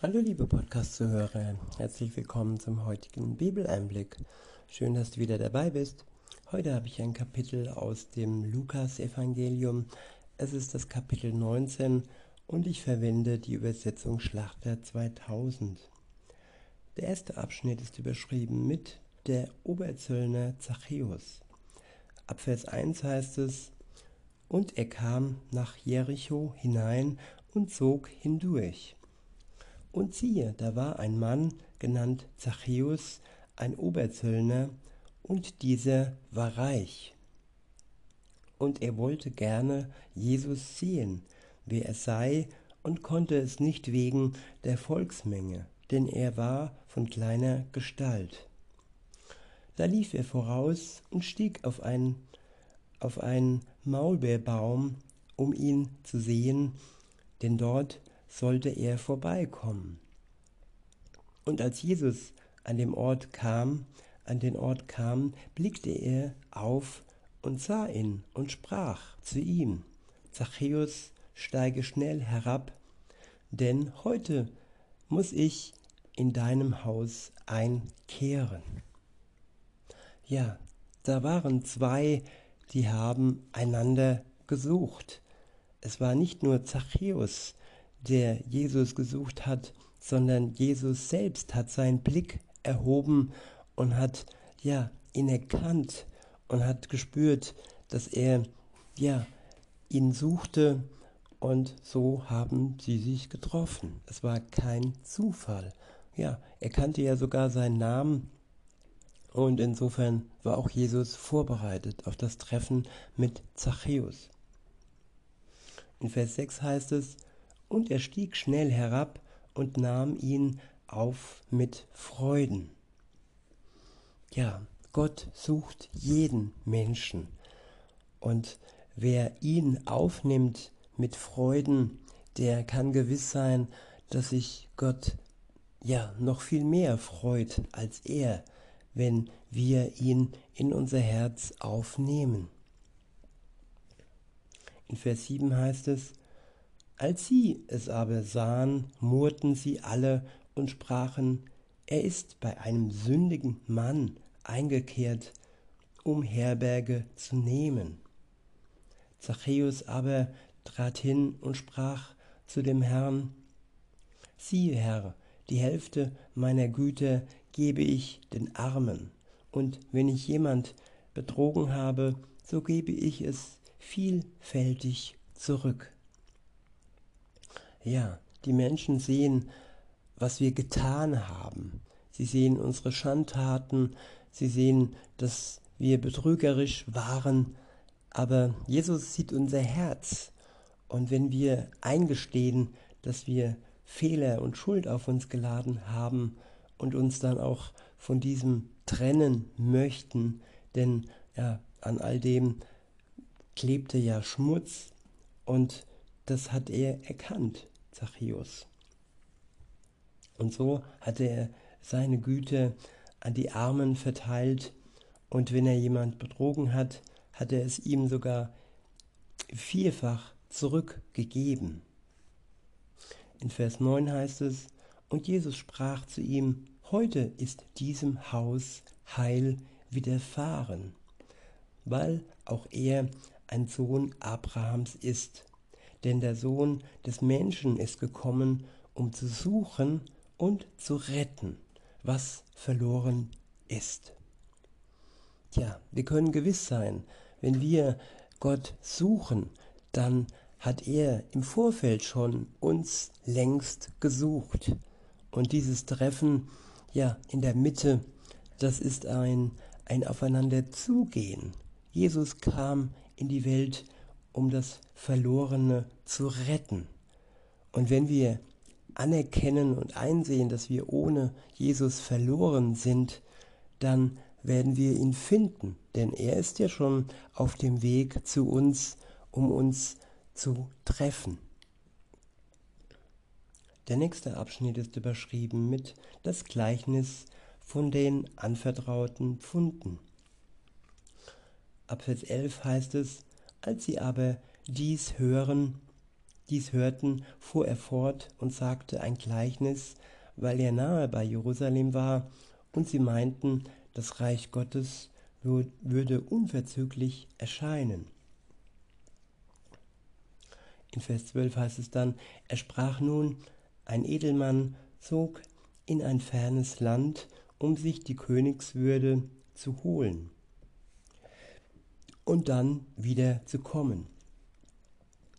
Hallo liebe Podcast-Zuhörer, herzlich willkommen zum heutigen Bibeleinblick. Schön, dass du wieder dabei bist. Heute habe ich ein Kapitel aus dem Lukas-Evangelium. Es ist das Kapitel 19 und ich verwende die Übersetzung Schlachter 2000. Der erste Abschnitt ist überschrieben mit der Oberzöllner Zachäus. Ab Vers 1 heißt es, und er kam nach Jericho hinein und zog hindurch. Und siehe, da war ein Mann, genannt Zachäus, ein Oberzöllner, und dieser war reich. Und er wollte gerne Jesus sehen, wer er sei, und konnte es nicht wegen der Volksmenge, denn er war von kleiner Gestalt. Da lief er voraus und stieg auf einen, auf einen Maulbeerbaum, um ihn zu sehen, denn dort sollte er vorbeikommen. Und als Jesus an dem Ort kam, an den Ort kam, blickte er auf und sah ihn und sprach zu ihm, Zachäus, steige schnell herab, denn heute muss ich in deinem Haus einkehren. Ja, da waren zwei, die haben einander gesucht. Es war nicht nur Zachäus, der Jesus gesucht hat, sondern Jesus selbst hat seinen Blick erhoben und hat ja ihn erkannt und hat gespürt, dass er ja ihn suchte und so haben sie sich getroffen. Es war kein Zufall. Ja, er kannte ja sogar seinen Namen und insofern war auch Jesus vorbereitet auf das Treffen mit Zachäus. In Vers 6 heißt es, und er stieg schnell herab und nahm ihn auf mit Freuden. Ja, Gott sucht jeden Menschen. Und wer ihn aufnimmt mit Freuden, der kann gewiss sein, dass sich Gott ja noch viel mehr freut als er, wenn wir ihn in unser Herz aufnehmen. In Vers 7 heißt es, als sie es aber sahen, murrten sie alle und sprachen, er ist bei einem sündigen Mann eingekehrt, um Herberge zu nehmen. Zachäus aber trat hin und sprach zu dem Herrn, siehe Herr, die Hälfte meiner Güter gebe ich den Armen, und wenn ich jemand betrogen habe, so gebe ich es vielfältig zurück. Ja, die Menschen sehen, was wir getan haben. Sie sehen unsere Schandtaten, sie sehen, dass wir betrügerisch waren, aber Jesus sieht unser Herz. Und wenn wir eingestehen, dass wir Fehler und Schuld auf uns geladen haben und uns dann auch von diesem trennen möchten, denn ja, an all dem klebte ja Schmutz und das hat er erkannt, Zachäus. Und so hatte er seine Güte an die Armen verteilt und wenn er jemand betrogen hat, hat er es ihm sogar vierfach zurückgegeben. In Vers 9 heißt es, und Jesus sprach zu ihm, heute ist diesem Haus Heil widerfahren, weil auch er ein Sohn Abrahams ist. Denn der Sohn des Menschen ist gekommen, um zu suchen und zu retten, was verloren ist. Tja, wir können gewiss sein, wenn wir Gott suchen, dann hat er im Vorfeld schon uns längst gesucht. Und dieses Treffen, ja, in der Mitte, das ist ein, ein Aufeinanderzugehen. Jesus kam in die Welt, um das Verlorene zu retten. Und wenn wir anerkennen und einsehen, dass wir ohne Jesus verloren sind, dann werden wir ihn finden, denn er ist ja schon auf dem Weg zu uns, um uns zu treffen. Der nächste Abschnitt ist überschrieben mit das Gleichnis von den anvertrauten Pfunden. Ab Vers 11 heißt es, als sie aber dies hören, dies hörten, fuhr er fort und sagte ein Gleichnis, weil er nahe bei Jerusalem war, und sie meinten, das Reich Gottes würde unverzüglich erscheinen. In Vers 12 heißt es dann, er sprach nun, ein Edelmann zog in ein fernes Land, um sich die Königswürde zu holen und dann wieder zu kommen.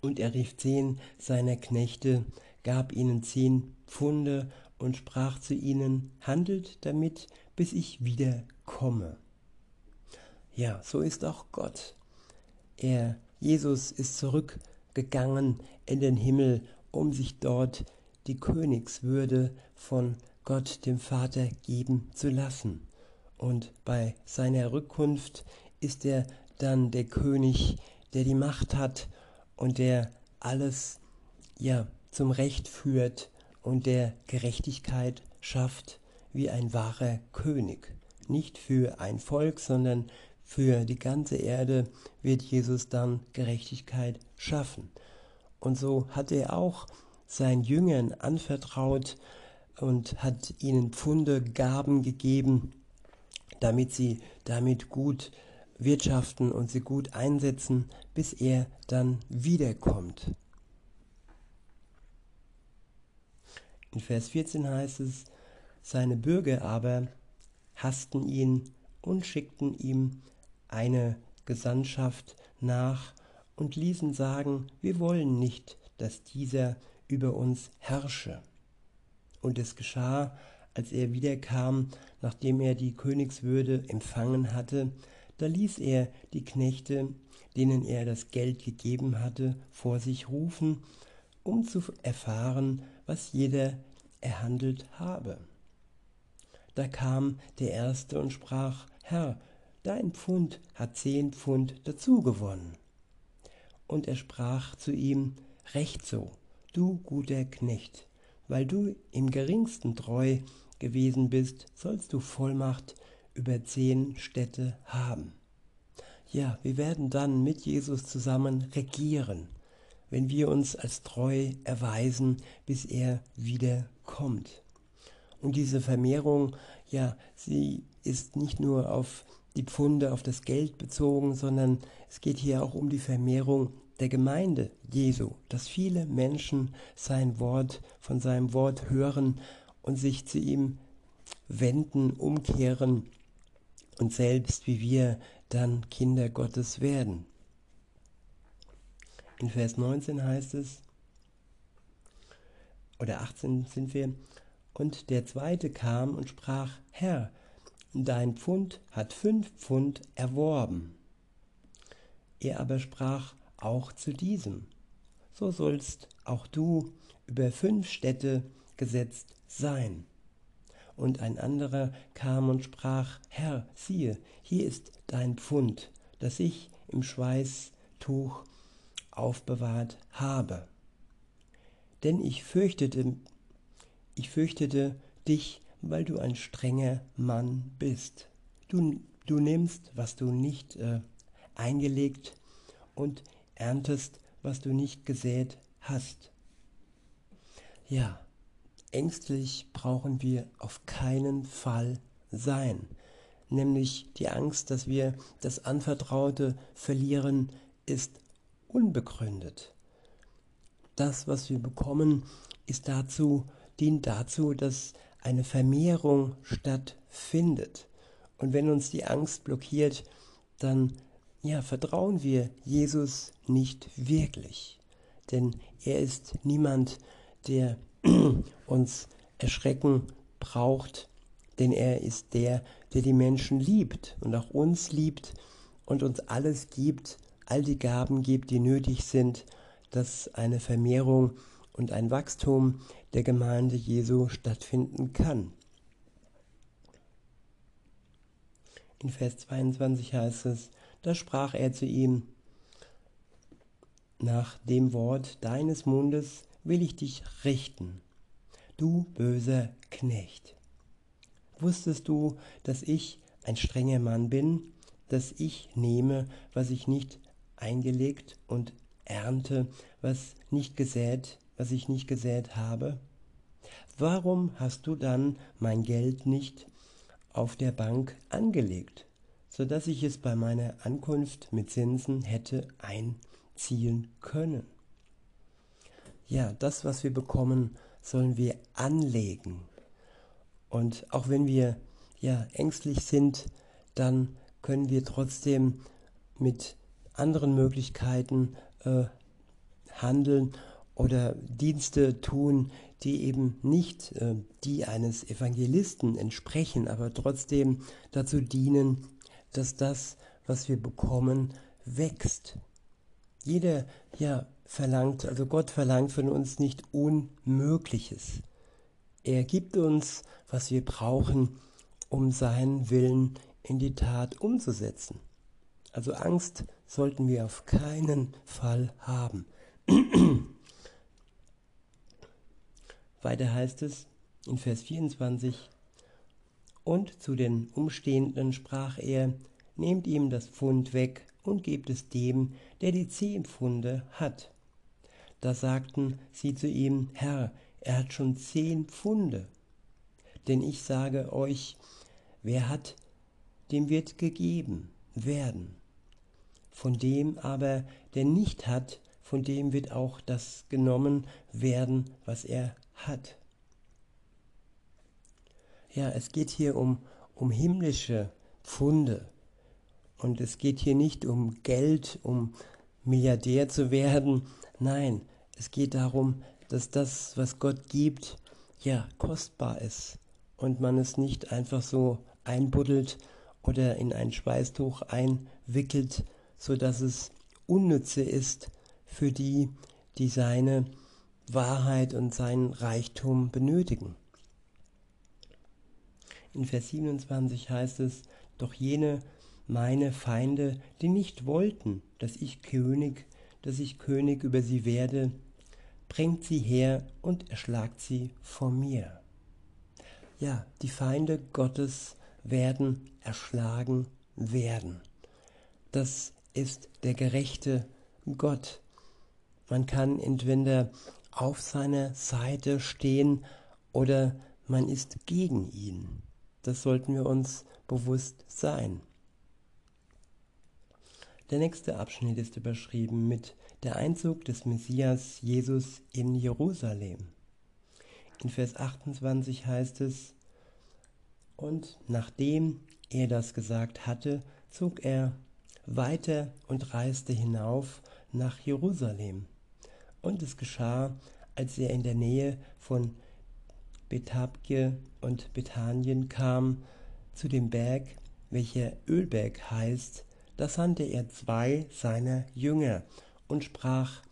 Und er rief zehn seiner Knechte, gab ihnen zehn Pfunde und sprach zu ihnen, handelt damit, bis ich wieder komme. Ja, so ist auch Gott. Er, Jesus, ist zurückgegangen in den Himmel, um sich dort die Königswürde von Gott dem Vater geben zu lassen. Und bei seiner Rückkunft ist er dann der König, der die Macht hat und der alles ja zum Recht führt und der Gerechtigkeit schafft wie ein wahrer König. Nicht für ein Volk, sondern für die ganze Erde wird Jesus dann Gerechtigkeit schaffen. Und so hat er auch seinen Jüngern anvertraut und hat ihnen Pfunde, Gaben gegeben, damit sie damit gut wirtschaften und sie gut einsetzen, bis er dann wiederkommt. In Vers 14 heißt es, seine Bürger aber hassten ihn und schickten ihm eine Gesandtschaft nach und ließen sagen, wir wollen nicht, dass dieser über uns herrsche. Und es geschah, als er wiederkam, nachdem er die Königswürde empfangen hatte, da ließ er die Knechte, denen er das Geld gegeben hatte, vor sich rufen, um zu erfahren, was jeder erhandelt habe. Da kam der Erste und sprach, Herr, dein Pfund hat zehn Pfund dazu gewonnen. Und er sprach zu ihm, Recht so, du guter Knecht, weil du im geringsten treu gewesen bist, sollst du Vollmacht über zehn Städte haben. Ja, wir werden dann mit Jesus zusammen regieren, wenn wir uns als treu erweisen, bis er wieder kommt. Und diese Vermehrung, ja, sie ist nicht nur auf die Pfunde, auf das Geld bezogen, sondern es geht hier auch um die Vermehrung der Gemeinde Jesu, dass viele Menschen sein Wort von seinem Wort hören und sich zu ihm wenden, umkehren und selbst wie wir dann Kinder Gottes werden. In Vers 19 heißt es, oder 18 sind wir, und der zweite kam und sprach, Herr, dein Pfund hat fünf Pfund erworben. Er aber sprach auch zu diesem, so sollst auch du über fünf Städte gesetzt sein. Und ein anderer kam und sprach, Herr, siehe, hier ist dein Pfund, das ich im Schweißtuch aufbewahrt habe. Denn ich fürchtete, ich fürchtete dich, weil du ein strenger Mann bist. Du, du nimmst, was du nicht äh, eingelegt und erntest, was du nicht gesät hast. Ja, ängstlich brauchen wir auf keinen Fall sein. Nämlich die Angst, dass wir das Anvertraute verlieren, ist unbegründet. Das, was wir bekommen, ist dazu, dient dazu, dass eine Vermehrung stattfindet. Und wenn uns die Angst blockiert, dann ja, vertrauen wir Jesus nicht wirklich. Denn er ist niemand, der uns erschrecken braucht, denn er ist der, der die Menschen liebt und auch uns liebt und uns alles gibt, all die Gaben gibt, die nötig sind, dass eine Vermehrung und ein Wachstum der Gemeinde Jesu stattfinden kann. In Vers 22 heißt es, da sprach er zu ihm, nach dem Wort deines Mundes will ich dich richten, du böser Knecht. Wusstest du, dass ich ein strenger Mann bin, dass ich nehme, was ich nicht eingelegt und ernte, was nicht gesät, was ich nicht gesät habe? Warum hast du dann mein Geld nicht auf der Bank angelegt, so dass ich es bei meiner Ankunft mit Zinsen hätte einziehen können? Ja, das, was wir bekommen, sollen wir anlegen. Und auch wenn wir ja ängstlich sind, dann können wir trotzdem mit anderen Möglichkeiten äh, handeln oder Dienste tun, die eben nicht äh, die eines Evangelisten entsprechen, aber trotzdem dazu dienen, dass das, was wir bekommen, wächst. Jeder ja verlangt, also Gott verlangt von uns nicht Unmögliches. Er gibt uns, was wir brauchen, um seinen Willen in die Tat umzusetzen. Also Angst sollten wir auf keinen Fall haben. Weiter heißt es in Vers 24, und zu den Umstehenden sprach er, nehmt ihm das Pfund weg und gebt es dem, der die zehn Pfunde hat. Da sagten sie zu ihm, Herr, er hat schon zehn Pfunde. Denn ich sage euch, wer hat, dem wird gegeben werden. Von dem aber, der nicht hat, von dem wird auch das genommen werden, was er hat. Ja, es geht hier um, um himmlische Pfunde. Und es geht hier nicht um Geld, um Milliardär zu werden. Nein, es geht darum, dass das, was Gott gibt, ja, kostbar ist. Und man es nicht einfach so einbuddelt oder in ein Schweißtuch einwickelt, sodass es unnütze ist für die, die seine Wahrheit und seinen Reichtum benötigen. In Vers 27 heißt es, doch jene meine Feinde, die nicht wollten, dass ich König, dass ich König über sie werde, bringt sie her und erschlagt sie vor mir. Ja, die Feinde Gottes werden erschlagen werden. Das ist der gerechte Gott. Man kann entweder auf seiner Seite stehen oder man ist gegen ihn. Das sollten wir uns bewusst sein. Der nächste Abschnitt ist überschrieben mit der Einzug des Messias Jesus in Jerusalem. In Vers 28 heißt es, und nachdem er das gesagt hatte, zog er weiter und reiste hinauf nach Jerusalem. Und es geschah, als er in der Nähe von Bethabje und Bethanien kam, zu dem Berg, welcher Ölberg heißt, da sandte er zwei seiner Jünger und sprach,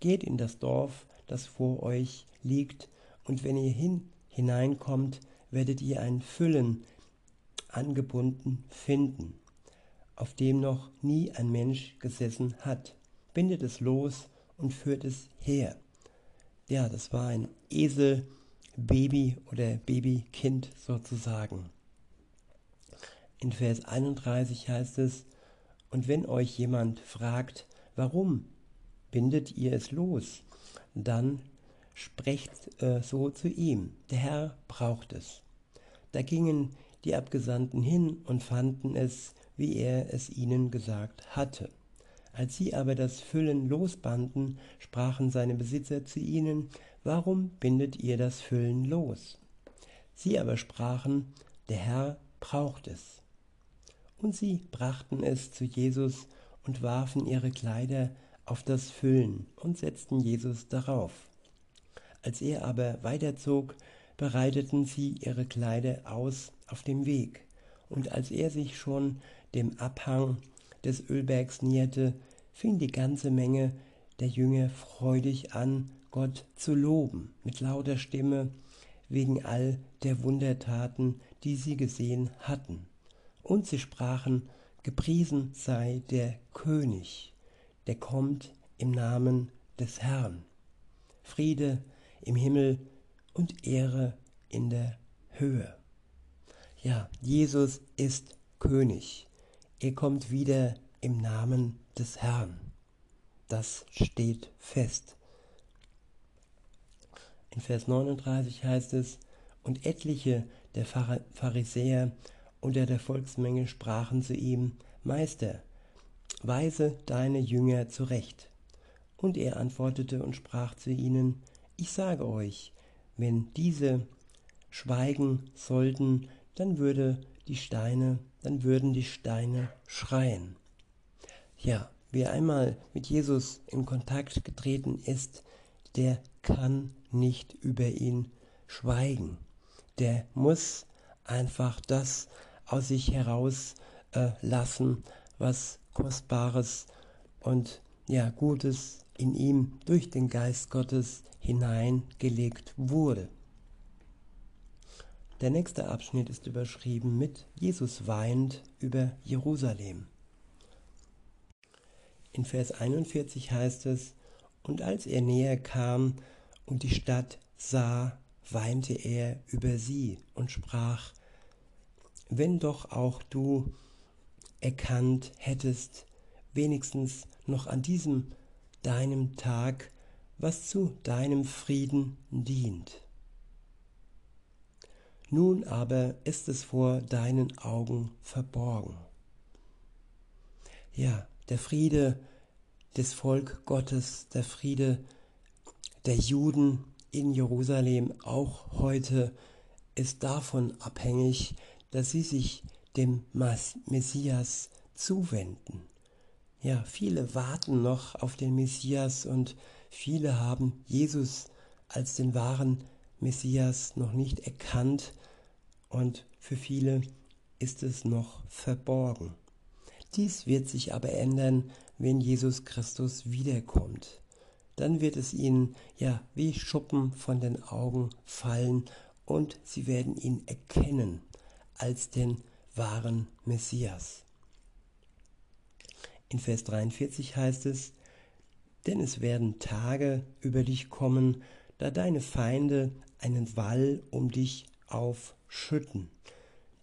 Geht in das Dorf, das vor euch liegt, und wenn ihr hin hineinkommt, werdet ihr ein Füllen angebunden finden, auf dem noch nie ein Mensch gesessen hat. Bindet es los und führt es her. Ja, das war ein Esel, Baby oder Babykind sozusagen. In Vers 31 heißt es, und wenn euch jemand fragt, warum bindet ihr es los, dann sprecht äh, so zu ihm, der Herr braucht es. Da gingen die Abgesandten hin und fanden es, wie er es ihnen gesagt hatte. Als sie aber das Füllen losbanden, sprachen seine Besitzer zu ihnen, warum bindet ihr das Füllen los? Sie aber sprachen, der Herr braucht es. Und sie brachten es zu Jesus und warfen ihre Kleider auf das Füllen und setzten Jesus darauf. Als er aber weiterzog, bereiteten sie ihre Kleider aus auf dem Weg, und als er sich schon dem Abhang des Ölbergs näherte, fing die ganze Menge der Jünger freudig an, Gott zu loben, mit lauter Stimme, wegen all der Wundertaten, die sie gesehen hatten. Und sie sprachen, Gepriesen sei der König, der kommt im Namen des Herrn. Friede im Himmel und Ehre in der Höhe. Ja, Jesus ist König. Er kommt wieder im Namen des Herrn. das steht fest. In Vers 39 heißt es, und etliche der Pharisäer unter der Volksmenge sprachen zu ihm, Meister, weise deine Jünger zurecht. Und er antwortete und sprach zu ihnen, ich sage euch, wenn diese schweigen sollten, dann würde die Steine, dann würden die Steine schreien. Ja, wer einmal mit Jesus in Kontakt getreten ist, der kann nicht über ihn schweigen. Der muss einfach das aus sich heraus äh, was Kostbares und ja Gutes in ihm durch den Geist Gottes hineingelegt wurde. Der nächste Abschnitt ist überschrieben mit Jesus weint über Jerusalem. In Vers 41 heißt es, und als er näher kam und die Stadt sah, weinte er über sie und sprach, wenn doch auch du erkannt hättest, wenigstens noch an diesem deinem Tag, was zu deinem Frieden dient. Nun aber ist es vor deinen Augen verborgen. Ja, der Friede des Volk Gottes, der Friede der Juden in Jerusalem auch heute ist davon abhängig, dass sie sich dem Messias zuwenden. Ja, viele warten noch auf den Messias und viele haben Jesus als den wahren Messias noch nicht erkannt und für viele ist es noch verborgen. Dies wird sich aber ändern, wenn Jesus Christus wiederkommt. Dann wird es ihnen ja wie Schuppen von den Augen fallen und sie werden ihn erkennen als den wahren Messias. In Vers 43 heißt es, denn es werden Tage über dich kommen, da deine Feinde einen Wall um dich aufschütten,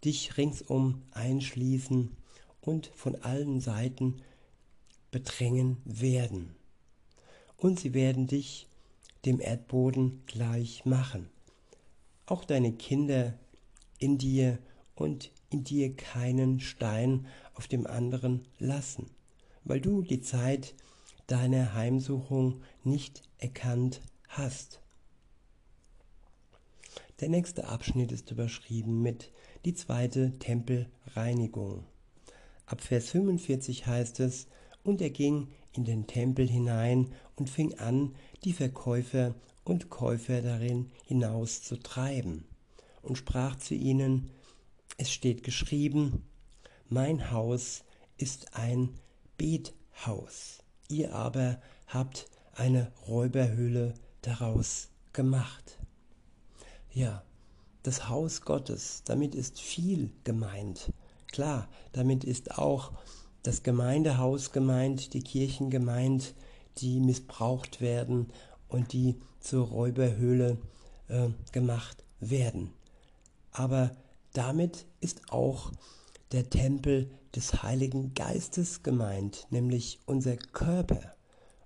dich ringsum einschließen und von allen Seiten bedrängen werden. Und sie werden dich dem Erdboden gleich machen. Auch deine Kinder in dir und in dir keinen Stein auf dem anderen lassen, weil du die Zeit deiner Heimsuchung nicht erkannt hast. Der nächste Abschnitt ist überschrieben mit die zweite Tempelreinigung. Ab Vers 45 heißt es, und er ging in den Tempel hinein und fing an, die Verkäufer und Käufer darin hinauszutreiben, und sprach zu ihnen, es steht geschrieben, mein Haus ist ein Bethaus, ihr aber habt eine Räuberhöhle daraus gemacht. Ja, das Haus Gottes, damit ist viel gemeint. Klar, damit ist auch das Gemeindehaus gemeint, die Kirchen gemeint, die missbraucht werden und die zur Räuberhöhle äh, gemacht werden. Aber damit ist auch der Tempel des Heiligen Geistes gemeint, nämlich unser Körper.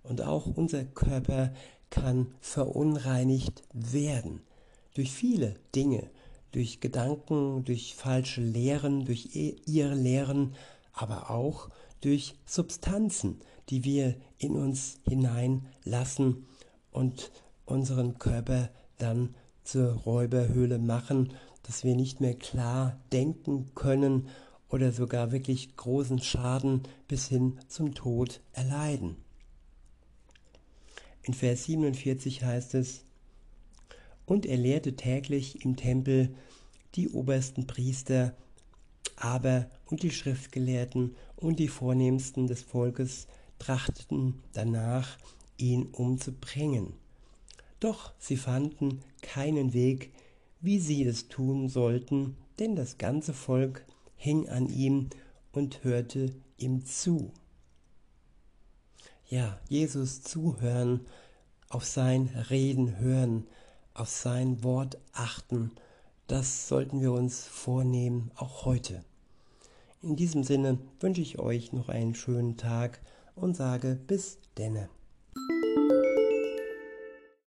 Und auch unser Körper kann verunreinigt werden durch viele Dinge, durch Gedanken, durch falsche Lehren, durch ihre Lehren, aber auch durch Substanzen, die wir in uns hineinlassen und unseren Körper dann zur Räuberhöhle machen, dass wir nicht mehr klar denken können oder sogar wirklich großen Schaden bis hin zum Tod erleiden. In Vers 47 heißt es, und er lehrte täglich im Tempel die obersten Priester, aber und die Schriftgelehrten und die Vornehmsten des Volkes trachteten danach, ihn umzubringen. Doch sie fanden keinen Weg, wie sie es tun sollten, denn das ganze Volk hing an ihm und hörte ihm zu. Ja, Jesus zuhören, auf sein Reden hören, auf sein Wort achten, das sollten wir uns vornehmen, auch heute. In diesem Sinne wünsche ich euch noch einen schönen Tag, und sage bis denne.